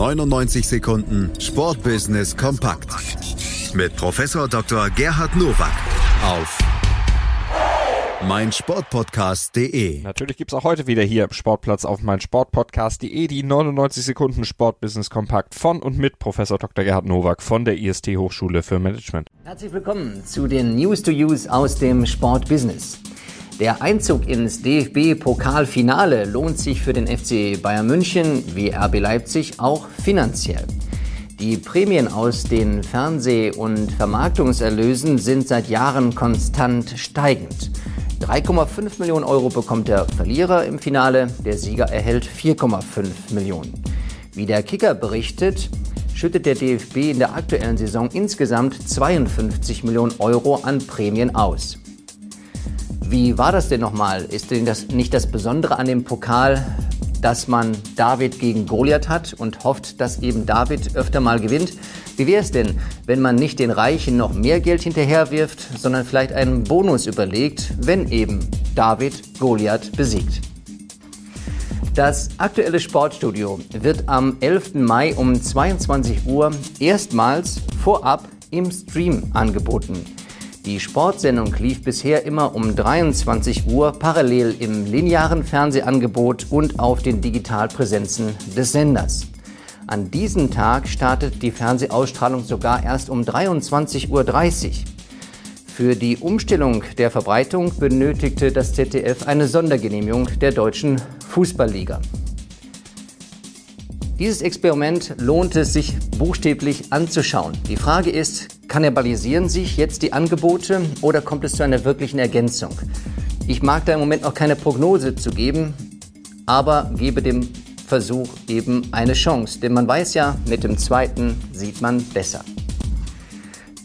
99 Sekunden Sportbusiness kompakt mit Professor Dr. Gerhard Nowak auf meinsportpodcast.de. Natürlich gibt's auch heute wieder hier im Sportplatz auf meinsportpodcast.de die 99 Sekunden Sportbusiness kompakt von und mit Professor Dr. Gerhard Nowak von der IST Hochschule für Management. Herzlich willkommen zu den News to Use aus dem Sportbusiness. Der Einzug ins DFB-Pokalfinale lohnt sich für den FC Bayern München wie RB Leipzig auch finanziell. Die Prämien aus den Fernseh- und Vermarktungserlösen sind seit Jahren konstant steigend. 3,5 Millionen Euro bekommt der Verlierer im Finale, der Sieger erhält 4,5 Millionen. Wie der Kicker berichtet, schüttet der DFB in der aktuellen Saison insgesamt 52 Millionen Euro an Prämien aus. Wie war das denn nochmal? Ist denn das nicht das Besondere an dem Pokal, dass man David gegen Goliath hat und hofft, dass eben David öfter mal gewinnt? Wie wäre es denn, wenn man nicht den Reichen noch mehr Geld hinterherwirft, sondern vielleicht einen Bonus überlegt, wenn eben David Goliath besiegt? Das aktuelle Sportstudio wird am 11. Mai um 22 Uhr erstmals vorab im Stream angeboten. Die Sportsendung lief bisher immer um 23 Uhr parallel im linearen Fernsehangebot und auf den Digitalpräsenzen des Senders. An diesem Tag startet die Fernsehausstrahlung sogar erst um 23.30 Uhr. Für die Umstellung der Verbreitung benötigte das ZDF eine Sondergenehmigung der Deutschen Fußballliga. Dieses Experiment lohnt es sich buchstäblich anzuschauen. Die Frage ist, kannibalisieren sich jetzt die Angebote oder kommt es zu einer wirklichen Ergänzung? Ich mag da im Moment noch keine Prognose zu geben, aber gebe dem Versuch eben eine Chance, denn man weiß ja, mit dem zweiten sieht man besser.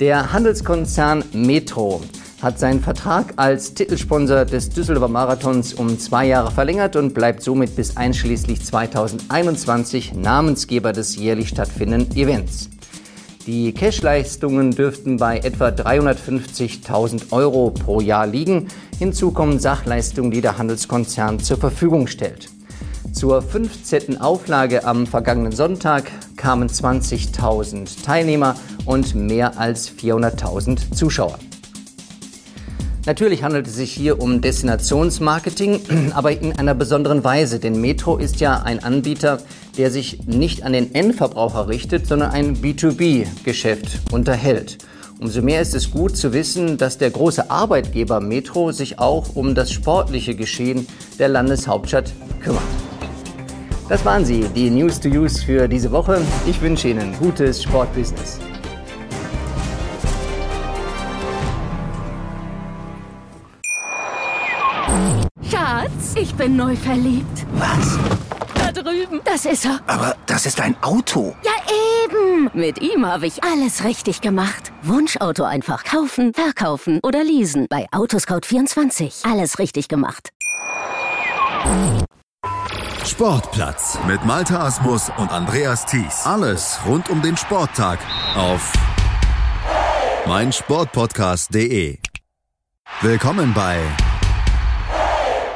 Der Handelskonzern Metro hat seinen Vertrag als Titelsponsor des Düsseldorfer Marathons um zwei Jahre verlängert und bleibt somit bis einschließlich 2021 Namensgeber des jährlich stattfindenden Events. Die Cashleistungen dürften bei etwa 350.000 Euro pro Jahr liegen. Hinzu kommen Sachleistungen, die der Handelskonzern zur Verfügung stellt. Zur 15. Auflage am vergangenen Sonntag kamen 20.000 Teilnehmer und mehr als 400.000 Zuschauer. Natürlich handelt es sich hier um Destinationsmarketing, aber in einer besonderen Weise, denn Metro ist ja ein Anbieter, der sich nicht an den Endverbraucher richtet, sondern ein B2B-Geschäft unterhält. Umso mehr ist es gut zu wissen, dass der große Arbeitgeber Metro sich auch um das sportliche Geschehen der Landeshauptstadt kümmert. Das waren sie, die News to Use für diese Woche. Ich wünsche Ihnen gutes Sportbusiness. Schatz, ich bin neu verliebt. Was? Da drüben. Das ist er. Aber das ist ein Auto. Ja, eben. Mit ihm habe ich alles richtig gemacht. Wunschauto einfach kaufen, verkaufen oder leasen. Bei Autoscout24. Alles richtig gemacht. Sportplatz mit Malta Asmus und Andreas Thies. Alles rund um den Sporttag auf meinsportpodcast.de. Willkommen bei